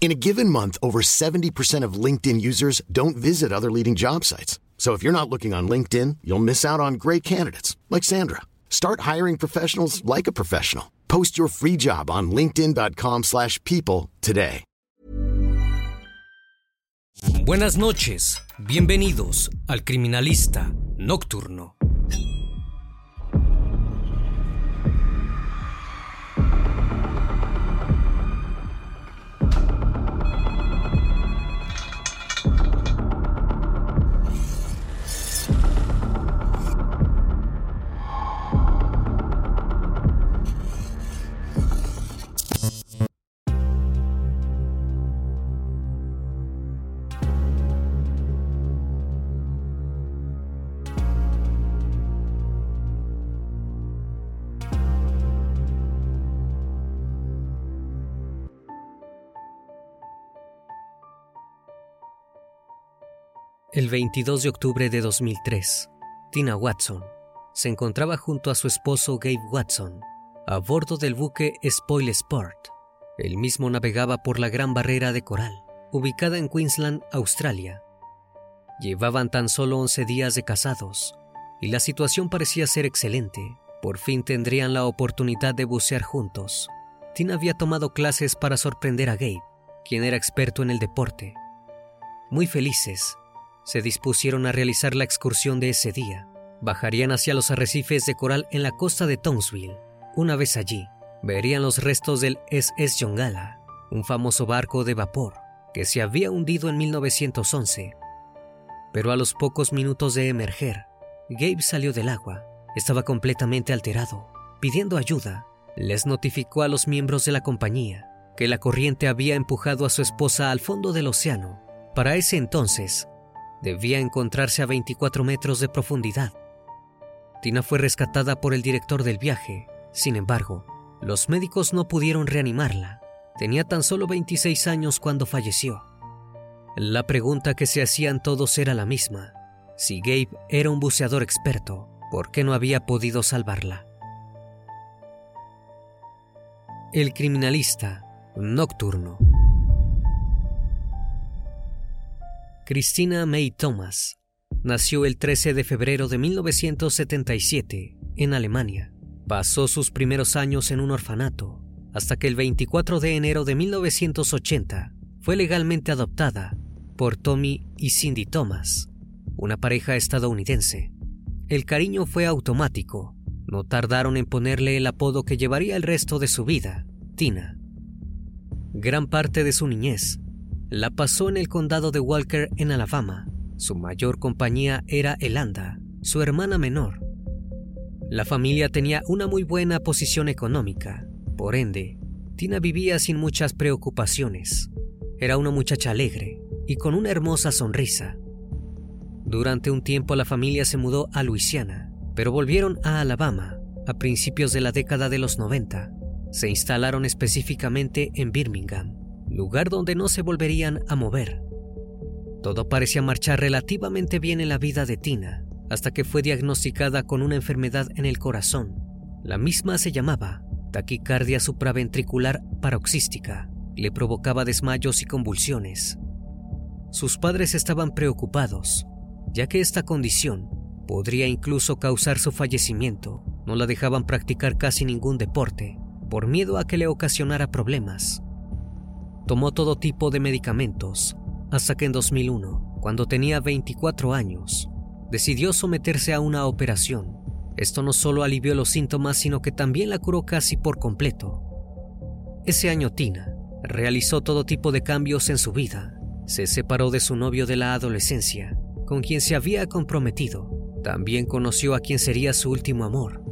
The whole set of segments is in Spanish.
In a given month, over 70% of LinkedIn users don't visit other leading job sites. So if you're not looking on LinkedIn, you'll miss out on great candidates like Sandra. Start hiring professionals like a professional. Post your free job on linkedin.com/people today. Buenas noches, bienvenidos al Criminalista Nocturno. El 22 de octubre de 2003, Tina Watson se encontraba junto a su esposo Gabe Watson a bordo del buque Spoil Sport. El mismo navegaba por la Gran Barrera de Coral, ubicada en Queensland, Australia. Llevaban tan solo 11 días de casados y la situación parecía ser excelente. Por fin tendrían la oportunidad de bucear juntos. Tina había tomado clases para sorprender a Gabe, quien era experto en el deporte. Muy felices, se dispusieron a realizar la excursión de ese día. Bajarían hacia los arrecifes de coral en la costa de Townsville. Una vez allí, verían los restos del SS Yongala, un famoso barco de vapor que se había hundido en 1911. Pero a los pocos minutos de emerger, Gabe salió del agua. Estaba completamente alterado. Pidiendo ayuda, les notificó a los miembros de la compañía que la corriente había empujado a su esposa al fondo del océano. Para ese entonces, debía encontrarse a 24 metros de profundidad. Tina fue rescatada por el director del viaje. Sin embargo, los médicos no pudieron reanimarla. Tenía tan solo 26 años cuando falleció. La pregunta que se hacían todos era la misma. Si Gabe era un buceador experto, ¿por qué no había podido salvarla? El criminalista nocturno. Christina May Thomas nació el 13 de febrero de 1977 en Alemania. Pasó sus primeros años en un orfanato hasta que el 24 de enero de 1980 fue legalmente adoptada por Tommy y Cindy Thomas, una pareja estadounidense. El cariño fue automático. No tardaron en ponerle el apodo que llevaría el resto de su vida, Tina. Gran parte de su niñez la pasó en el condado de Walker, en Alabama. Su mayor compañía era Elanda, su hermana menor. La familia tenía una muy buena posición económica, por ende, Tina vivía sin muchas preocupaciones. Era una muchacha alegre y con una hermosa sonrisa. Durante un tiempo la familia se mudó a Luisiana, pero volvieron a Alabama a principios de la década de los 90. Se instalaron específicamente en Birmingham lugar donde no se volverían a mover. Todo parecía marchar relativamente bien en la vida de Tina, hasta que fue diagnosticada con una enfermedad en el corazón. La misma se llamaba taquicardia supraventricular paroxística. le provocaba desmayos y convulsiones. Sus padres estaban preocupados, ya que esta condición podría incluso causar su fallecimiento. No la dejaban practicar casi ningún deporte, por miedo a que le ocasionara problemas. Tomó todo tipo de medicamentos, hasta que en 2001, cuando tenía 24 años, decidió someterse a una operación. Esto no solo alivió los síntomas, sino que también la curó casi por completo. Ese año Tina realizó todo tipo de cambios en su vida. Se separó de su novio de la adolescencia, con quien se había comprometido. También conoció a quien sería su último amor.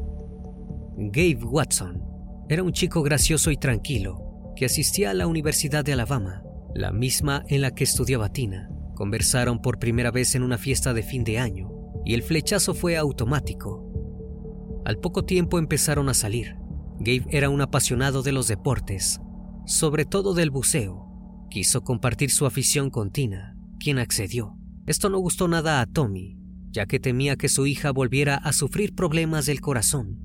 Gabe Watson era un chico gracioso y tranquilo que asistía a la Universidad de Alabama, la misma en la que estudiaba Tina. Conversaron por primera vez en una fiesta de fin de año y el flechazo fue automático. Al poco tiempo empezaron a salir. Gabe era un apasionado de los deportes, sobre todo del buceo. Quiso compartir su afición con Tina, quien accedió. Esto no gustó nada a Tommy, ya que temía que su hija volviera a sufrir problemas del corazón.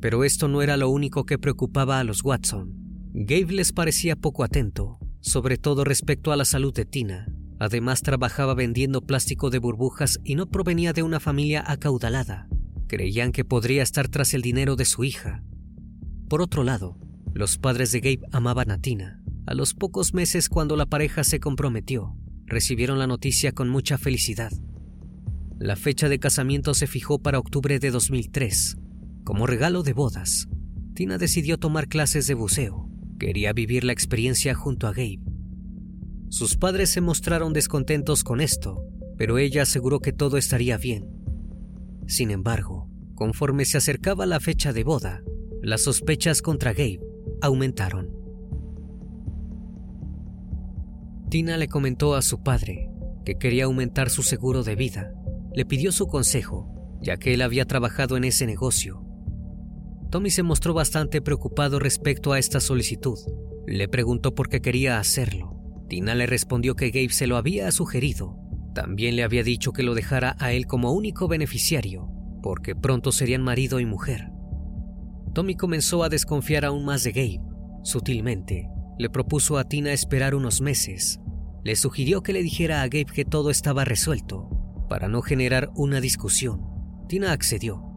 Pero esto no era lo único que preocupaba a los Watson. Gabe les parecía poco atento, sobre todo respecto a la salud de Tina. Además trabajaba vendiendo plástico de burbujas y no provenía de una familia acaudalada. Creían que podría estar tras el dinero de su hija. Por otro lado, los padres de Gabe amaban a Tina. A los pocos meses cuando la pareja se comprometió, recibieron la noticia con mucha felicidad. La fecha de casamiento se fijó para octubre de 2003. Como regalo de bodas, Tina decidió tomar clases de buceo. Quería vivir la experiencia junto a Gabe. Sus padres se mostraron descontentos con esto, pero ella aseguró que todo estaría bien. Sin embargo, conforme se acercaba la fecha de boda, las sospechas contra Gabe aumentaron. Tina le comentó a su padre que quería aumentar su seguro de vida. Le pidió su consejo, ya que él había trabajado en ese negocio. Tommy se mostró bastante preocupado respecto a esta solicitud. Le preguntó por qué quería hacerlo. Tina le respondió que Gabe se lo había sugerido. También le había dicho que lo dejara a él como único beneficiario, porque pronto serían marido y mujer. Tommy comenzó a desconfiar aún más de Gabe. Sutilmente, le propuso a Tina esperar unos meses. Le sugirió que le dijera a Gabe que todo estaba resuelto, para no generar una discusión. Tina accedió.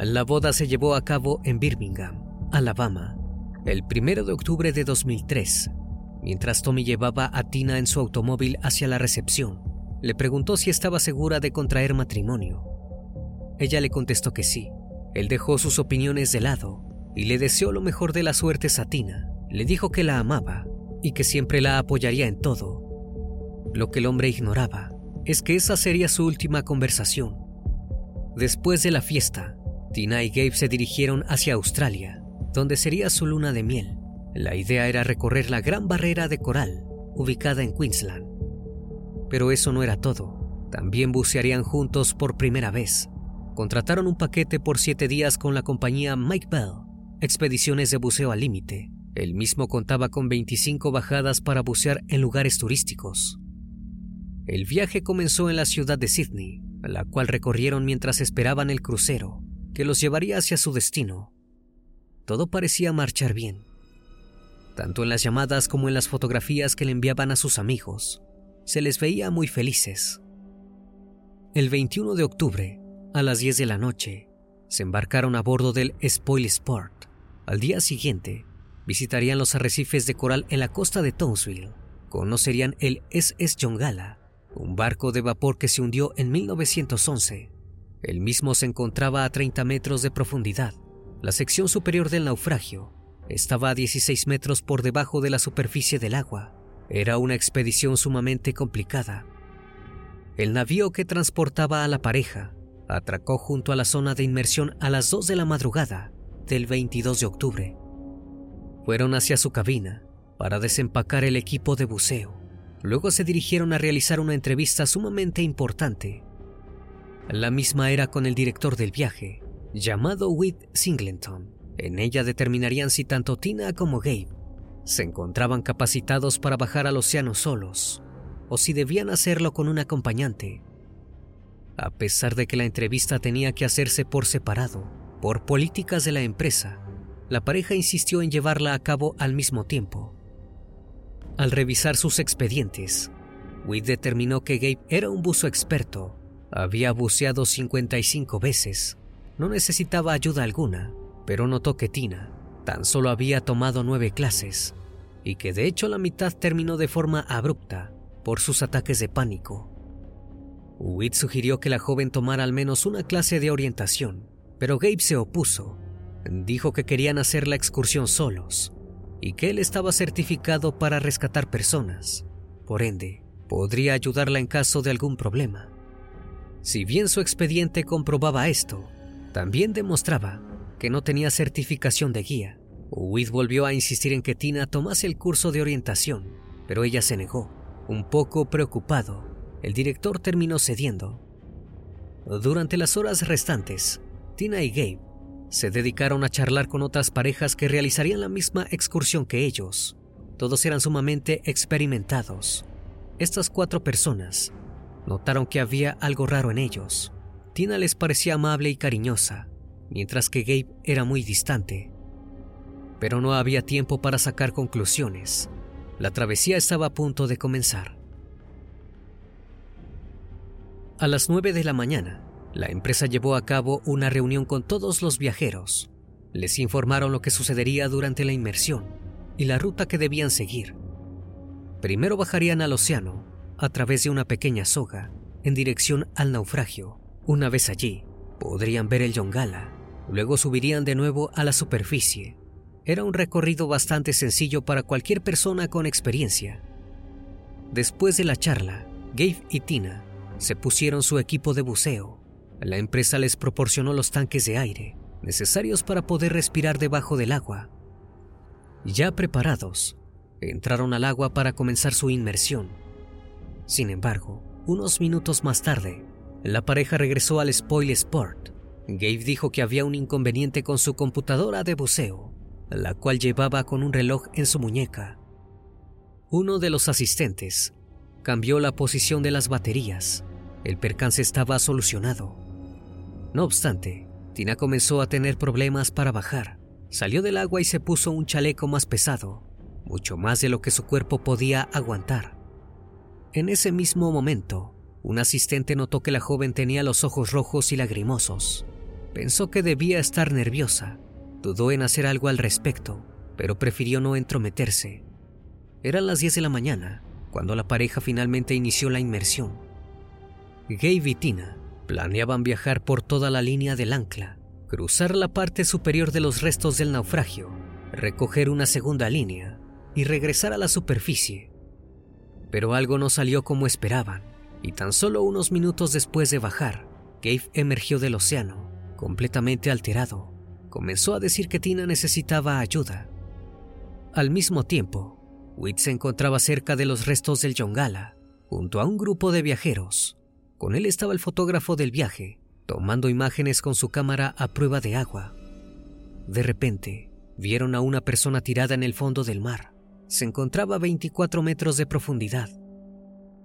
La boda se llevó a cabo en Birmingham, Alabama, el 1 de octubre de 2003. Mientras Tommy llevaba a Tina en su automóvil hacia la recepción, le preguntó si estaba segura de contraer matrimonio. Ella le contestó que sí, él dejó sus opiniones de lado y le deseó lo mejor de la suerte a Tina. Le dijo que la amaba y que siempre la apoyaría en todo. Lo que el hombre ignoraba es que esa sería su última conversación. Después de la fiesta, Tina y Gabe se dirigieron hacia Australia, donde sería su luna de miel. La idea era recorrer la gran barrera de coral, ubicada en Queensland. Pero eso no era todo. También bucearían juntos por primera vez contrataron un paquete por siete días con la compañía Mike Bell, Expediciones de Buceo al Límite. El mismo contaba con 25 bajadas para bucear en lugares turísticos. El viaje comenzó en la ciudad de Sydney, la cual recorrieron mientras esperaban el crucero, que los llevaría hacia su destino. Todo parecía marchar bien, tanto en las llamadas como en las fotografías que le enviaban a sus amigos. Se les veía muy felices. El 21 de octubre, a las 10 de la noche, se embarcaron a bordo del Spoil Sport. Al día siguiente, visitarían los arrecifes de coral en la costa de Townsville. Conocerían el SS John Gala, un barco de vapor que se hundió en 1911. El mismo se encontraba a 30 metros de profundidad. La sección superior del naufragio estaba a 16 metros por debajo de la superficie del agua. Era una expedición sumamente complicada. El navío que transportaba a la pareja atracó junto a la zona de inmersión a las 2 de la madrugada del 22 de octubre. Fueron hacia su cabina para desempacar el equipo de buceo. Luego se dirigieron a realizar una entrevista sumamente importante. La misma era con el director del viaje, llamado Whit Singleton. En ella determinarían si tanto Tina como Gabe se encontraban capacitados para bajar al océano solos o si debían hacerlo con un acompañante. A pesar de que la entrevista tenía que hacerse por separado, por políticas de la empresa, la pareja insistió en llevarla a cabo al mismo tiempo. Al revisar sus expedientes, Witt determinó que Gabe era un buzo experto. Había buceado 55 veces. No necesitaba ayuda alguna, pero notó que Tina tan solo había tomado nueve clases y que de hecho la mitad terminó de forma abrupta por sus ataques de pánico. Witt sugirió que la joven tomara al menos una clase de orientación, pero Gabe se opuso. Dijo que querían hacer la excursión solos y que él estaba certificado para rescatar personas. Por ende, podría ayudarla en caso de algún problema. Si bien su expediente comprobaba esto, también demostraba que no tenía certificación de guía. Witt volvió a insistir en que Tina tomase el curso de orientación, pero ella se negó. Un poco preocupado, el director terminó cediendo. Durante las horas restantes, Tina y Gabe se dedicaron a charlar con otras parejas que realizarían la misma excursión que ellos. Todos eran sumamente experimentados. Estas cuatro personas notaron que había algo raro en ellos. Tina les parecía amable y cariñosa, mientras que Gabe era muy distante. Pero no había tiempo para sacar conclusiones. La travesía estaba a punto de comenzar. A las 9 de la mañana, la empresa llevó a cabo una reunión con todos los viajeros. Les informaron lo que sucedería durante la inmersión y la ruta que debían seguir. Primero bajarían al océano a través de una pequeña soga en dirección al naufragio. Una vez allí, podrían ver el Yongala. Luego subirían de nuevo a la superficie. Era un recorrido bastante sencillo para cualquier persona con experiencia. Después de la charla, Gabe y Tina se pusieron su equipo de buceo. La empresa les proporcionó los tanques de aire necesarios para poder respirar debajo del agua. Ya preparados, entraron al agua para comenzar su inmersión. Sin embargo, unos minutos más tarde, la pareja regresó al Spoil Sport. Gabe dijo que había un inconveniente con su computadora de buceo, la cual llevaba con un reloj en su muñeca. Uno de los asistentes cambió la posición de las baterías. El percance estaba solucionado. No obstante, Tina comenzó a tener problemas para bajar. Salió del agua y se puso un chaleco más pesado, mucho más de lo que su cuerpo podía aguantar. En ese mismo momento, un asistente notó que la joven tenía los ojos rojos y lagrimosos. Pensó que debía estar nerviosa. Dudó en hacer algo al respecto, pero prefirió no entrometerse. Eran las 10 de la mañana cuando la pareja finalmente inició la inmersión. Gabe y Tina planeaban viajar por toda la línea del ancla, cruzar la parte superior de los restos del naufragio, recoger una segunda línea y regresar a la superficie. Pero algo no salió como esperaban, y tan solo unos minutos después de bajar, Gabe emergió del océano, completamente alterado. Comenzó a decir que Tina necesitaba ayuda. Al mismo tiempo, Witt se encontraba cerca de los restos del Yongala, junto a un grupo de viajeros. Con él estaba el fotógrafo del viaje, tomando imágenes con su cámara a prueba de agua. De repente, vieron a una persona tirada en el fondo del mar. Se encontraba a 24 metros de profundidad.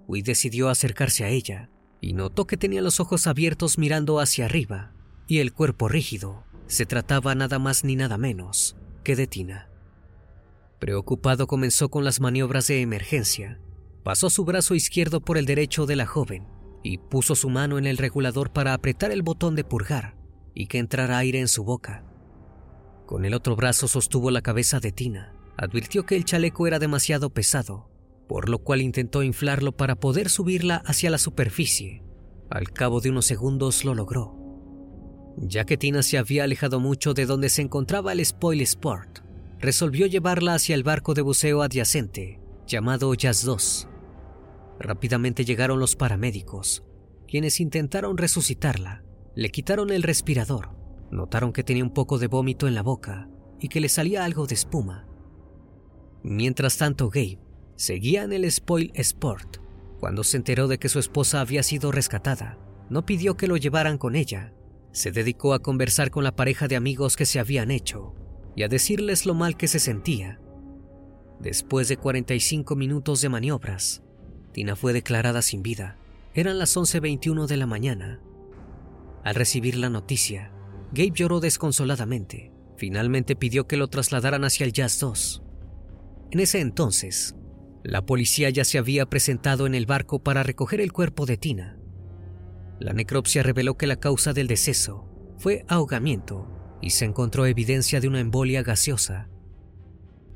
Witt decidió acercarse a ella y notó que tenía los ojos abiertos mirando hacia arriba y el cuerpo rígido. Se trataba nada más ni nada menos que de Tina. Preocupado comenzó con las maniobras de emergencia. Pasó su brazo izquierdo por el derecho de la joven y puso su mano en el regulador para apretar el botón de purgar y que entrara aire en su boca. Con el otro brazo sostuvo la cabeza de Tina. Advirtió que el chaleco era demasiado pesado, por lo cual intentó inflarlo para poder subirla hacia la superficie. Al cabo de unos segundos lo logró. Ya que Tina se había alejado mucho de donde se encontraba el Spoil Sport, resolvió llevarla hacia el barco de buceo adyacente, llamado Jazz 2. Rápidamente llegaron los paramédicos, quienes intentaron resucitarla. Le quitaron el respirador, notaron que tenía un poco de vómito en la boca y que le salía algo de espuma. Mientras tanto, Gabe seguía en el Spoil Sport. Cuando se enteró de que su esposa había sido rescatada, no pidió que lo llevaran con ella. Se dedicó a conversar con la pareja de amigos que se habían hecho y a decirles lo mal que se sentía. Después de 45 minutos de maniobras, Tina fue declarada sin vida. Eran las 11.21 de la mañana. Al recibir la noticia, Gabe lloró desconsoladamente. Finalmente pidió que lo trasladaran hacia el Jazz 2. En ese entonces, La policía ya se había presentado en el barco para recoger el cuerpo de Tina. La necropsia reveló que la causa del deceso fue ahogamiento y se encontró evidencia de una embolia gaseosa.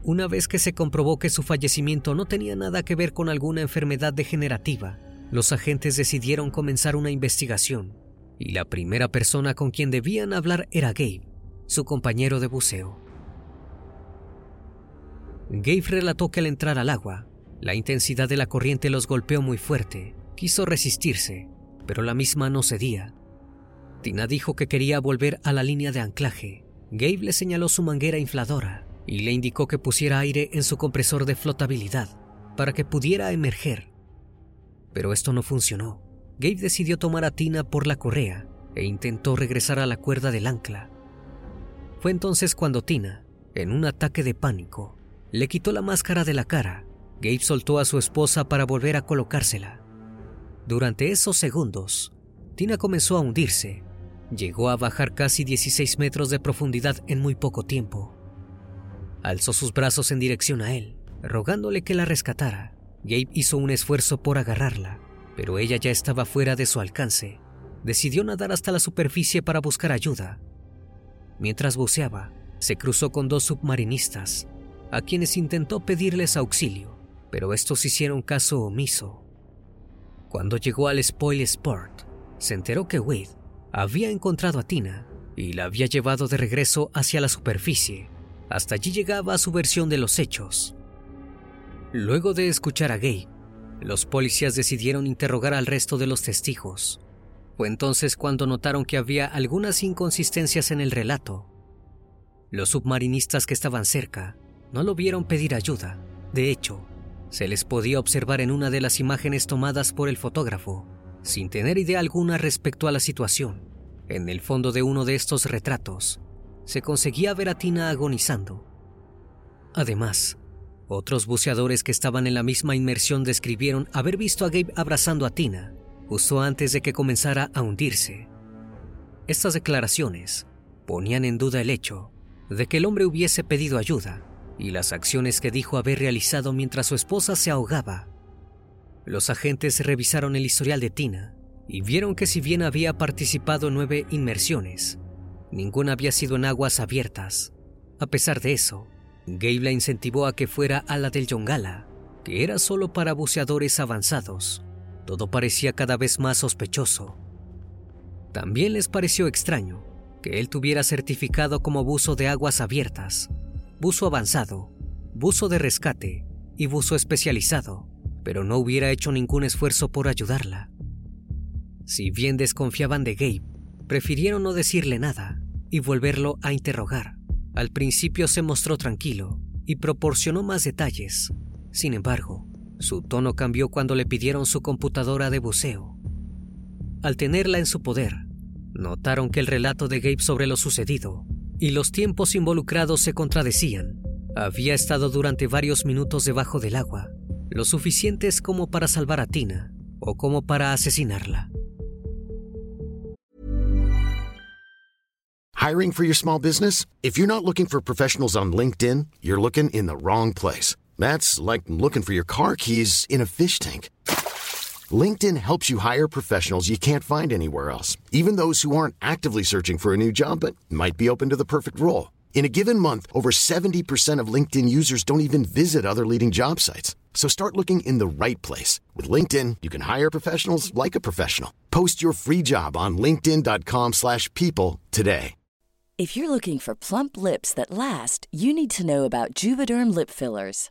Una vez que se comprobó que su fallecimiento no tenía nada que ver con alguna enfermedad degenerativa, los agentes decidieron comenzar una investigación y la primera persona con quien debían hablar era Gabe, su compañero de buceo. Gabe relató que al entrar al agua, la intensidad de la corriente los golpeó muy fuerte. Quiso resistirse, pero la misma no cedía. Tina dijo que quería volver a la línea de anclaje. Gabe le señaló su manguera infladora y le indicó que pusiera aire en su compresor de flotabilidad para que pudiera emerger. Pero esto no funcionó. Gabe decidió tomar a Tina por la correa e intentó regresar a la cuerda del ancla. Fue entonces cuando Tina, en un ataque de pánico, le quitó la máscara de la cara. Gabe soltó a su esposa para volver a colocársela. Durante esos segundos, Tina comenzó a hundirse. Llegó a bajar casi 16 metros de profundidad en muy poco tiempo. Alzó sus brazos en dirección a él, rogándole que la rescatara. Gabe hizo un esfuerzo por agarrarla, pero ella ya estaba fuera de su alcance. Decidió nadar hasta la superficie para buscar ayuda. Mientras buceaba, se cruzó con dos submarinistas, a quienes intentó pedirles auxilio, pero estos hicieron caso omiso. Cuando llegó al Spoil Sport, se enteró que Wade había encontrado a Tina y la había llevado de regreso hacia la superficie. Hasta allí llegaba su versión de los hechos. Luego de escuchar a Gabe, los policías decidieron interrogar al resto de los testigos. Fue entonces cuando notaron que había algunas inconsistencias en el relato. Los submarinistas que estaban cerca no lo vieron pedir ayuda. De hecho, se les podía observar en una de las imágenes tomadas por el fotógrafo, sin tener idea alguna respecto a la situación. En el fondo de uno de estos retratos, se conseguía ver a Tina agonizando. Además, otros buceadores que estaban en la misma inmersión describieron haber visto a Gabe abrazando a Tina justo antes de que comenzara a hundirse. Estas declaraciones ponían en duda el hecho de que el hombre hubiese pedido ayuda y las acciones que dijo haber realizado mientras su esposa se ahogaba. Los agentes revisaron el historial de Tina y vieron que si bien había participado en nueve inmersiones, ninguna había sido en aguas abiertas. A pesar de eso, Gabe la incentivó a que fuera a la del Yongala, que era solo para buceadores avanzados. Todo parecía cada vez más sospechoso. También les pareció extraño que él tuviera certificado como buzo de aguas abiertas, buzo avanzado, buzo de rescate y buzo especializado, pero no hubiera hecho ningún esfuerzo por ayudarla. Si bien desconfiaban de Gabe, prefirieron no decirle nada y volverlo a interrogar. Al principio se mostró tranquilo y proporcionó más detalles. Sin embargo, su tono cambió cuando le pidieron su computadora de buceo. Al tenerla en su poder, notaron que el relato de Gabe sobre lo sucedido y los tiempos involucrados se contradecían. Había estado durante varios minutos debajo del agua, lo suficientes como para salvar a Tina o como para asesinarla. Hiring for your small business? If you're not looking for professionals on LinkedIn, you're looking in the wrong place. That's like looking for your car keys in a fish tank. LinkedIn helps you hire professionals you can't find anywhere else, even those who aren't actively searching for a new job but might be open to the perfect role. In a given month, over 70% of LinkedIn users don't even visit other leading job sites. So start looking in the right place. With LinkedIn, you can hire professionals like a professional. Post your free job on linkedin.com slash people today. If you're looking for plump lips that last, you need to know about Juvederm Lip Fillers.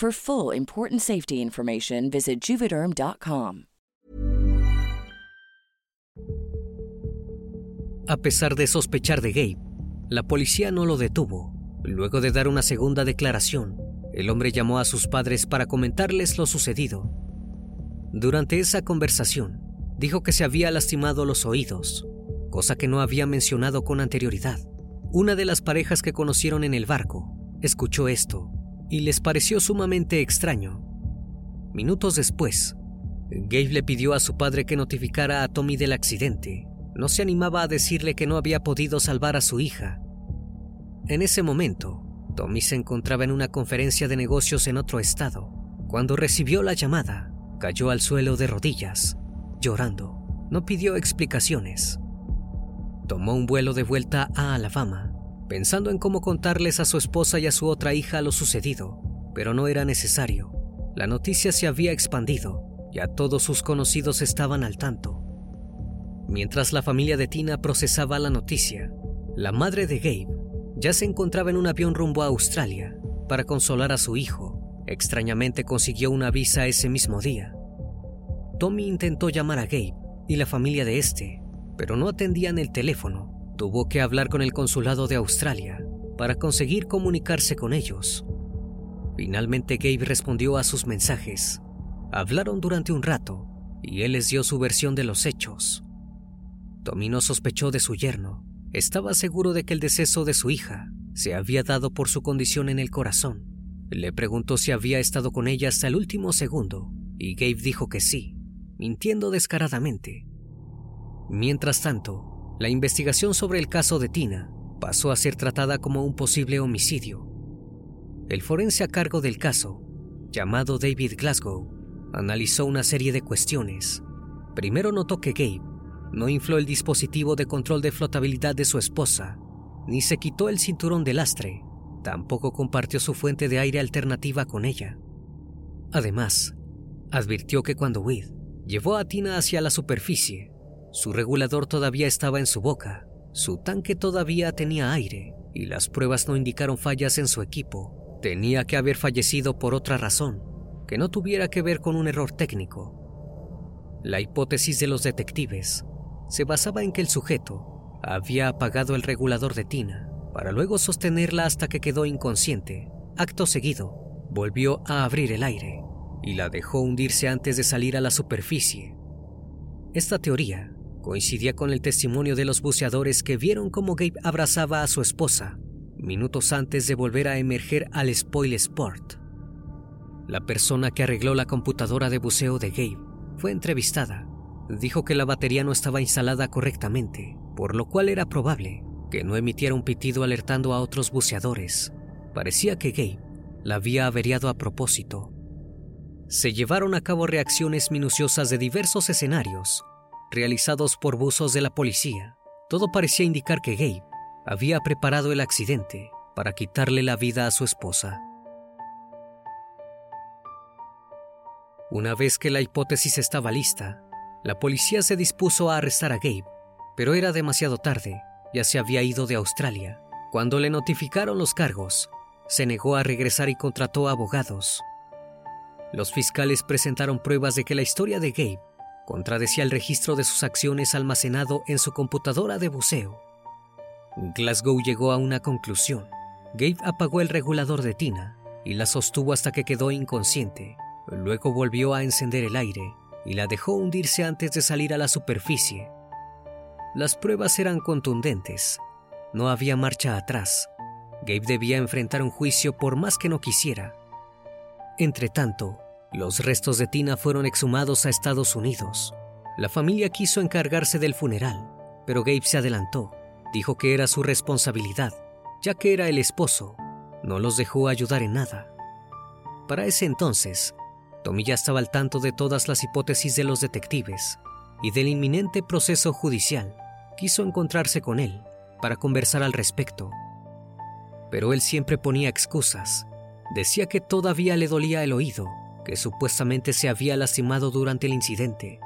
For full important safety information, visit juvederm.com. A pesar de sospechar de Gabe, la policía no lo detuvo. Luego de dar una segunda declaración, el hombre llamó a sus padres para comentarles lo sucedido. Durante esa conversación, dijo que se había lastimado los oídos, cosa que no había mencionado con anterioridad. Una de las parejas que conocieron en el barco escuchó esto y les pareció sumamente extraño. Minutos después, Gabe le pidió a su padre que notificara a Tommy del accidente. No se animaba a decirle que no había podido salvar a su hija. En ese momento, Tommy se encontraba en una conferencia de negocios en otro estado. Cuando recibió la llamada, cayó al suelo de rodillas, llorando. No pidió explicaciones. Tomó un vuelo de vuelta a Alabama, pensando en cómo contarles a su esposa y a su otra hija lo sucedido, pero no era necesario. La noticia se había expandido, ya todos sus conocidos estaban al tanto. Mientras la familia de Tina procesaba la noticia, la madre de Gabe ya se encontraba en un avión rumbo a Australia para consolar a su hijo. Extrañamente consiguió una visa ese mismo día. Tommy intentó llamar a Gabe y la familia de este, pero no atendían el teléfono. Tuvo que hablar con el consulado de Australia para conseguir comunicarse con ellos. Finalmente Gabe respondió a sus mensajes. Hablaron durante un rato y él les dio su versión de los hechos. Tommy no sospechó de su yerno. Estaba seguro de que el deceso de su hija se había dado por su condición en el corazón. Le preguntó si había estado con ella hasta el último segundo y Gabe dijo que sí, mintiendo descaradamente. Mientras tanto, la investigación sobre el caso de Tina pasó a ser tratada como un posible homicidio. El forense a cargo del caso, llamado David Glasgow, analizó una serie de cuestiones. Primero notó que Gabe no infló el dispositivo de control de flotabilidad de su esposa, ni se quitó el cinturón de lastre, tampoco compartió su fuente de aire alternativa con ella. Además, advirtió que cuando Weed llevó a Tina hacia la superficie, su regulador todavía estaba en su boca, su tanque todavía tenía aire y las pruebas no indicaron fallas en su equipo. Tenía que haber fallecido por otra razón, que no tuviera que ver con un error técnico. La hipótesis de los detectives se basaba en que el sujeto había apagado el regulador de Tina para luego sostenerla hasta que quedó inconsciente. Acto seguido, volvió a abrir el aire y la dejó hundirse antes de salir a la superficie. Esta teoría coincidía con el testimonio de los buceadores que vieron cómo Gabe abrazaba a su esposa minutos antes de volver a emerger al Spoil Sport. La persona que arregló la computadora de buceo de Gabe fue entrevistada. Dijo que la batería no estaba instalada correctamente, por lo cual era probable que no emitiera un pitido alertando a otros buceadores. Parecía que Gabe la había averiado a propósito. Se llevaron a cabo reacciones minuciosas de diversos escenarios, realizados por buzos de la policía. Todo parecía indicar que Gabe había preparado el accidente para quitarle la vida a su esposa. Una vez que la hipótesis estaba lista, la policía se dispuso a arrestar a Gabe, pero era demasiado tarde, ya se había ido de Australia. Cuando le notificaron los cargos, se negó a regresar y contrató abogados. Los fiscales presentaron pruebas de que la historia de Gabe contradecía el registro de sus acciones almacenado en su computadora de buceo. Glasgow llegó a una conclusión. Gabe apagó el regulador de Tina y la sostuvo hasta que quedó inconsciente. Luego volvió a encender el aire y la dejó hundirse antes de salir a la superficie. Las pruebas eran contundentes. No había marcha atrás. Gabe debía enfrentar un juicio por más que no quisiera. Entretanto, los restos de Tina fueron exhumados a Estados Unidos. La familia quiso encargarse del funeral, pero Gabe se adelantó. Dijo que era su responsabilidad, ya que era el esposo. No los dejó ayudar en nada. Para ese entonces, Tommy ya estaba al tanto de todas las hipótesis de los detectives y del inminente proceso judicial. Quiso encontrarse con él para conversar al respecto. Pero él siempre ponía excusas. Decía que todavía le dolía el oído, que supuestamente se había lastimado durante el incidente.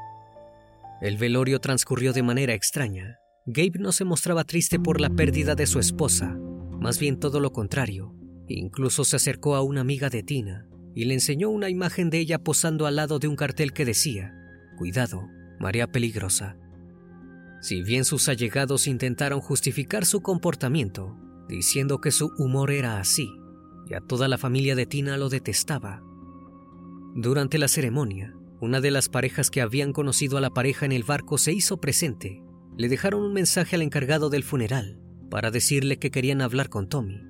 El velorio transcurrió de manera extraña. Gabe no se mostraba triste por la pérdida de su esposa, más bien todo lo contrario. Incluso se acercó a una amiga de Tina y le enseñó una imagen de ella posando al lado de un cartel que decía, Cuidado, María Peligrosa. Si bien sus allegados intentaron justificar su comportamiento, diciendo que su humor era así, y a toda la familia de Tina lo detestaba. Durante la ceremonia, una de las parejas que habían conocido a la pareja en el barco se hizo presente. Le dejaron un mensaje al encargado del funeral para decirle que querían hablar con Tommy.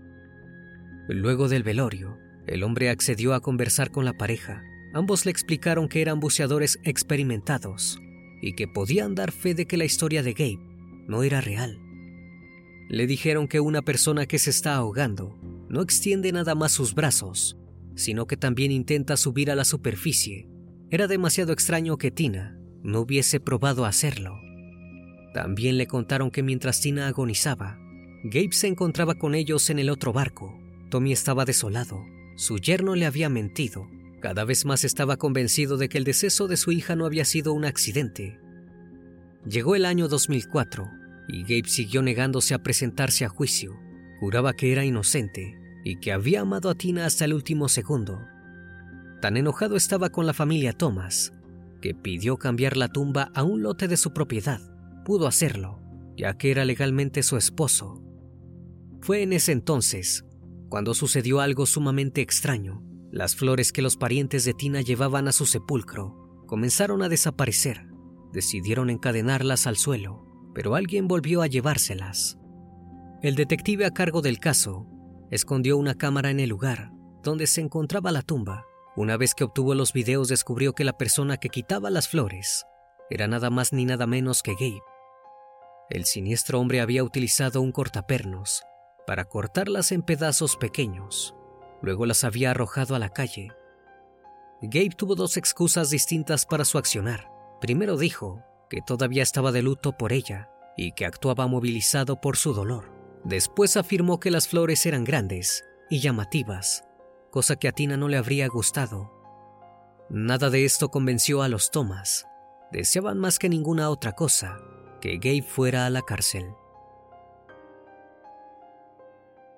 Luego del velorio, el hombre accedió a conversar con la pareja. Ambos le explicaron que eran buceadores experimentados y que podían dar fe de que la historia de Gabe no era real. Le dijeron que una persona que se está ahogando no extiende nada más sus brazos, sino que también intenta subir a la superficie. Era demasiado extraño que Tina no hubiese probado hacerlo. También le contaron que mientras Tina agonizaba, Gabe se encontraba con ellos en el otro barco. Tommy estaba desolado. Su yerno le había mentido cada vez más estaba convencido de que el deceso de su hija no había sido un accidente. Llegó el año 2004 y Gabe siguió negándose a presentarse a juicio. Juraba que era inocente y que había amado a Tina hasta el último segundo. Tan enojado estaba con la familia Thomas que pidió cambiar la tumba a un lote de su propiedad. Pudo hacerlo, ya que era legalmente su esposo. Fue en ese entonces cuando sucedió algo sumamente extraño. Las flores que los parientes de Tina llevaban a su sepulcro comenzaron a desaparecer. Decidieron encadenarlas al suelo, pero alguien volvió a llevárselas. El detective a cargo del caso escondió una cámara en el lugar donde se encontraba la tumba. Una vez que obtuvo los videos descubrió que la persona que quitaba las flores era nada más ni nada menos que Gabe. El siniestro hombre había utilizado un cortapernos para cortarlas en pedazos pequeños luego las había arrojado a la calle. Gabe tuvo dos excusas distintas para su accionar. Primero dijo que todavía estaba de luto por ella y que actuaba movilizado por su dolor. Después afirmó que las flores eran grandes y llamativas, cosa que a Tina no le habría gustado. Nada de esto convenció a los Thomas. Deseaban más que ninguna otra cosa que Gabe fuera a la cárcel.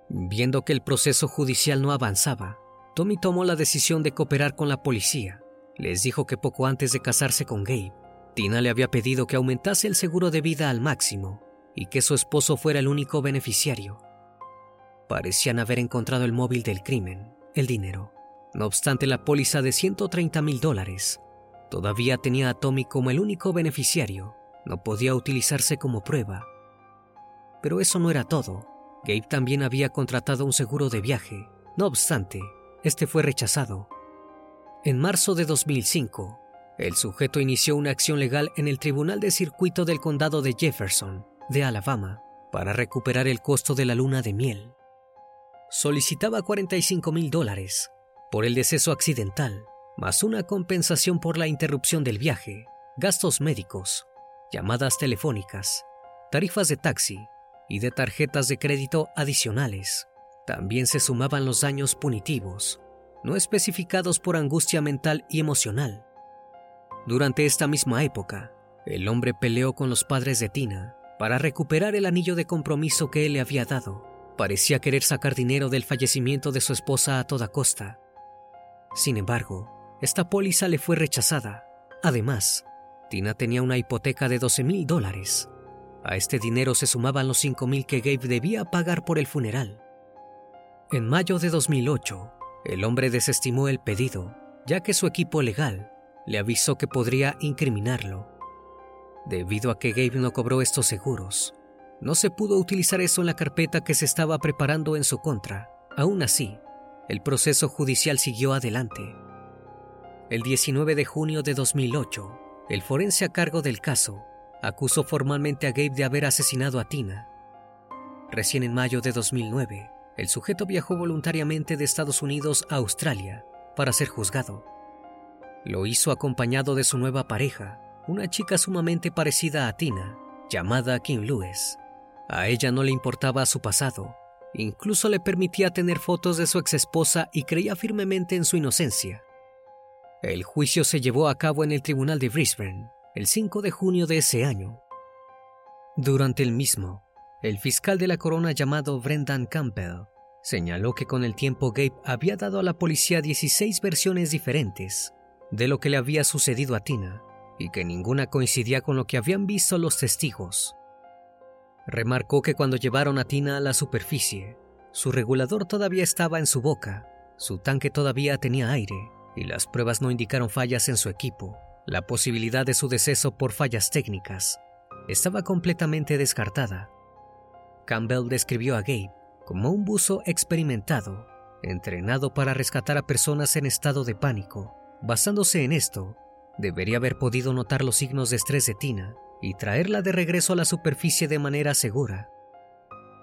Viendo que el proceso judicial no avanzaba, Tommy tomó la decisión de cooperar con la policía. Les dijo que poco antes de casarse con Gabe, Tina le había pedido que aumentase el seguro de vida al máximo y que su esposo fuera el único beneficiario. Parecían haber encontrado el móvil del crimen, el dinero. No obstante, la póliza de 130 mil dólares todavía tenía a Tommy como el único beneficiario. No podía utilizarse como prueba. Pero eso no era todo. Gabe también había contratado un seguro de viaje. No obstante, este fue rechazado. En marzo de 2005, el sujeto inició una acción legal en el Tribunal de Circuito del Condado de Jefferson, de Alabama, para recuperar el costo de la luna de miel. Solicitaba 45 mil dólares por el deceso accidental, más una compensación por la interrupción del viaje, gastos médicos, llamadas telefónicas, tarifas de taxi y de tarjetas de crédito adicionales. También se sumaban los daños punitivos, no especificados por angustia mental y emocional. Durante esta misma época, el hombre peleó con los padres de Tina para recuperar el anillo de compromiso que él le había dado. Parecía querer sacar dinero del fallecimiento de su esposa a toda costa. Sin embargo, esta póliza le fue rechazada. Además, Tina tenía una hipoteca de 12 mil dólares a este dinero se sumaban los 5.000 que Gabe debía pagar por el funeral. En mayo de 2008, el hombre desestimó el pedido, ya que su equipo legal le avisó que podría incriminarlo. Debido a que Gabe no cobró estos seguros, no se pudo utilizar eso en la carpeta que se estaba preparando en su contra. Aún así, el proceso judicial siguió adelante. El 19 de junio de 2008, el forense a cargo del caso acusó formalmente a Gabe de haber asesinado a Tina. Recién en mayo de 2009, el sujeto viajó voluntariamente de Estados Unidos a Australia para ser juzgado. Lo hizo acompañado de su nueva pareja, una chica sumamente parecida a Tina, llamada Kim Lewis. A ella no le importaba su pasado, incluso le permitía tener fotos de su exesposa y creía firmemente en su inocencia. El juicio se llevó a cabo en el Tribunal de Brisbane el 5 de junio de ese año. Durante el mismo, el fiscal de la corona llamado Brendan Campbell señaló que con el tiempo Gabe había dado a la policía 16 versiones diferentes de lo que le había sucedido a Tina y que ninguna coincidía con lo que habían visto los testigos. Remarcó que cuando llevaron a Tina a la superficie, su regulador todavía estaba en su boca, su tanque todavía tenía aire y las pruebas no indicaron fallas en su equipo. La posibilidad de su deceso por fallas técnicas estaba completamente descartada. Campbell describió a Gabe como un buzo experimentado, entrenado para rescatar a personas en estado de pánico. Basándose en esto, debería haber podido notar los signos de estrés de Tina y traerla de regreso a la superficie de manera segura.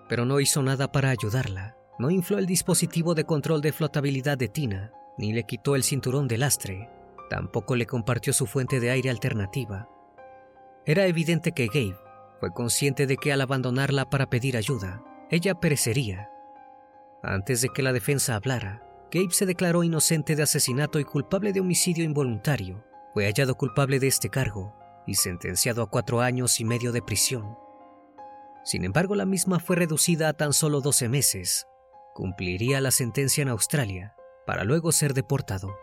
Pero no hizo nada para ayudarla, no infló el dispositivo de control de flotabilidad de Tina, ni le quitó el cinturón de lastre, tampoco le compartió su fuente de aire alternativa. Era evidente que Gabe fue consciente de que al abandonarla para pedir ayuda, ella perecería. Antes de que la defensa hablara, Gabe se declaró inocente de asesinato y culpable de homicidio involuntario. Fue hallado culpable de este cargo y sentenciado a cuatro años y medio de prisión. Sin embargo, la misma fue reducida a tan solo 12 meses. Cumpliría la sentencia en Australia para luego ser deportado.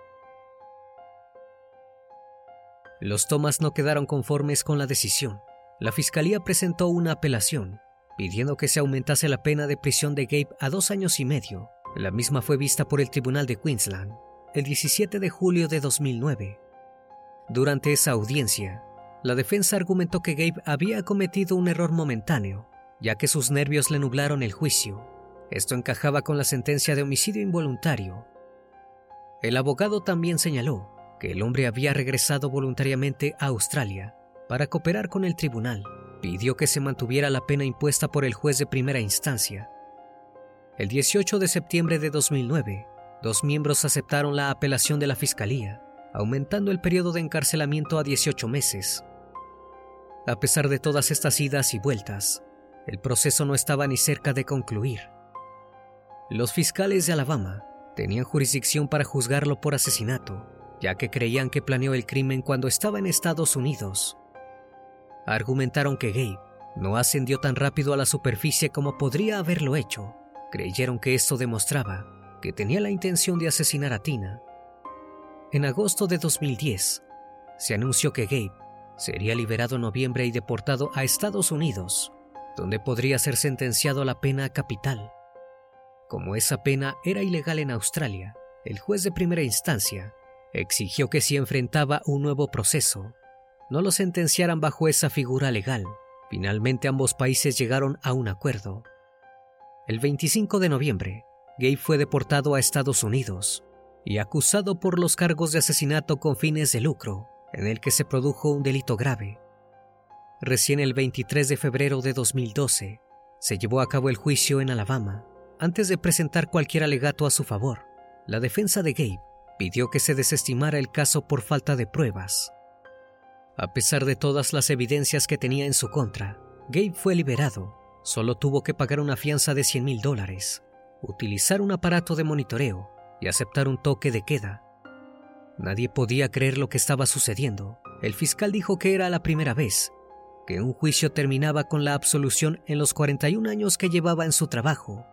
Los Thomas no quedaron conformes con la decisión. La fiscalía presentó una apelación, pidiendo que se aumentase la pena de prisión de Gabe a dos años y medio. La misma fue vista por el Tribunal de Queensland el 17 de julio de 2009. Durante esa audiencia, la defensa argumentó que Gabe había cometido un error momentáneo, ya que sus nervios le nublaron el juicio. Esto encajaba con la sentencia de homicidio involuntario. El abogado también señaló que el hombre había regresado voluntariamente a Australia para cooperar con el tribunal. Pidió que se mantuviera la pena impuesta por el juez de primera instancia. El 18 de septiembre de 2009, dos miembros aceptaron la apelación de la fiscalía, aumentando el periodo de encarcelamiento a 18 meses. A pesar de todas estas idas y vueltas, el proceso no estaba ni cerca de concluir. Los fiscales de Alabama tenían jurisdicción para juzgarlo por asesinato, ya que creían que planeó el crimen cuando estaba en Estados Unidos. Argumentaron que Gabe no ascendió tan rápido a la superficie como podría haberlo hecho. Creyeron que esto demostraba que tenía la intención de asesinar a Tina. En agosto de 2010, se anunció que Gabe sería liberado en noviembre y deportado a Estados Unidos, donde podría ser sentenciado a la pena capital. Como esa pena era ilegal en Australia, el juez de primera instancia exigió que si enfrentaba un nuevo proceso, no lo sentenciaran bajo esa figura legal. Finalmente ambos países llegaron a un acuerdo. El 25 de noviembre, Gabe fue deportado a Estados Unidos y acusado por los cargos de asesinato con fines de lucro en el que se produjo un delito grave. Recién el 23 de febrero de 2012 se llevó a cabo el juicio en Alabama. Antes de presentar cualquier alegato a su favor, la defensa de Gabe pidió que se desestimara el caso por falta de pruebas. A pesar de todas las evidencias que tenía en su contra, Gabe fue liberado. Solo tuvo que pagar una fianza de 100 mil dólares, utilizar un aparato de monitoreo y aceptar un toque de queda Nadie podía creer lo que estaba sucediendo. El fiscal dijo que era la primera vez que un juicio terminaba con la absolución en los 41 años que llevaba en su trabajo.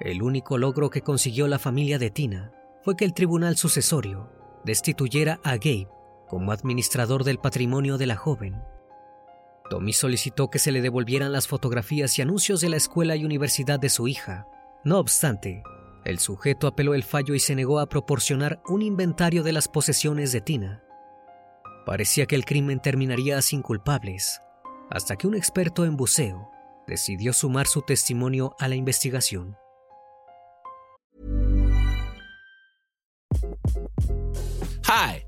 El único logro que consiguió la familia de Tina fue que el tribunal sucesorio destituyera a Gabe como administrador del patrimonio de la joven. Tommy solicitó que se le devolvieran las fotografías y anuncios de la escuela y universidad de su hija. No obstante, el sujeto apeló el fallo y se negó a proporcionar un inventario de las posesiones de Tina. Parecía que el crimen terminaría sin culpables, hasta que un experto en buceo decidió sumar su testimonio a la investigación. Hi,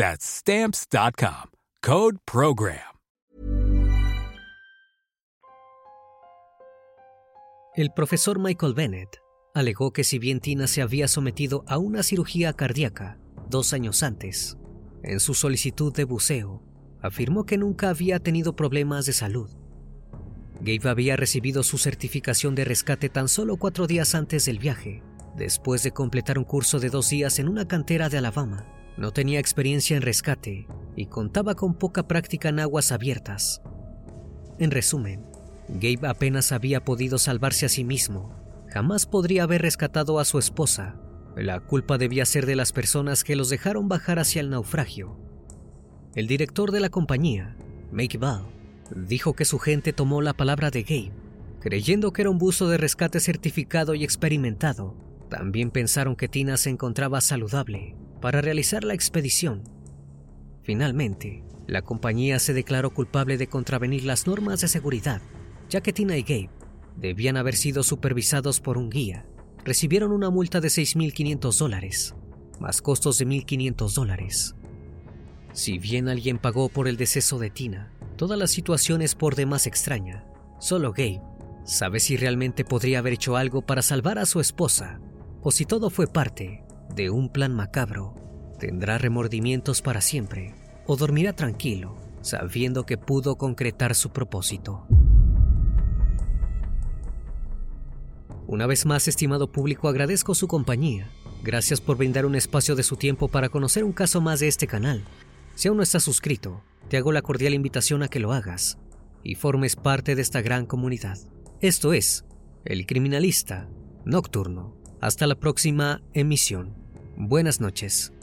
That's stamps.com. Code program. El profesor Michael Bennett alegó que si bien Tina se había sometido a una cirugía cardíaca dos años antes, en su solicitud de buceo, afirmó que nunca había tenido problemas de salud. Gabe había recibido su certificación de rescate tan solo cuatro días antes del viaje, después de completar un curso de dos días en una cantera de Alabama. No tenía experiencia en rescate y contaba con poca práctica en aguas abiertas. En resumen, Gabe apenas había podido salvarse a sí mismo jamás podría haber rescatado a su esposa. La culpa debía ser de las personas que los dejaron bajar hacia el naufragio. El director de la compañía, Make Ball, dijo que su gente tomó la palabra de Gabe, creyendo que era un buzo de rescate certificado y experimentado. También pensaron que Tina se encontraba saludable para realizar la expedición. Finalmente, la compañía se declaró culpable de contravenir las normas de seguridad, ya que Tina y Gabe debían haber sido supervisados por un guía. Recibieron una multa de 6.500 dólares, más costos de 1.500 dólares. Si bien alguien pagó por el deceso de Tina, toda la situación es por demás extraña. Solo Gabe sabe si realmente podría haber hecho algo para salvar a su esposa, o si todo fue parte de un plan macabro. Tendrá remordimientos para siempre, o dormirá tranquilo, sabiendo que pudo concretar su propósito. Una vez más, estimado público, agradezco su compañía. Gracias por brindar un espacio de su tiempo para conocer un caso más de este canal. Si aún no estás suscrito, te hago la cordial invitación a que lo hagas y formes parte de esta gran comunidad. Esto es El Criminalista Nocturno. Hasta la próxima emisión. Buenas noches.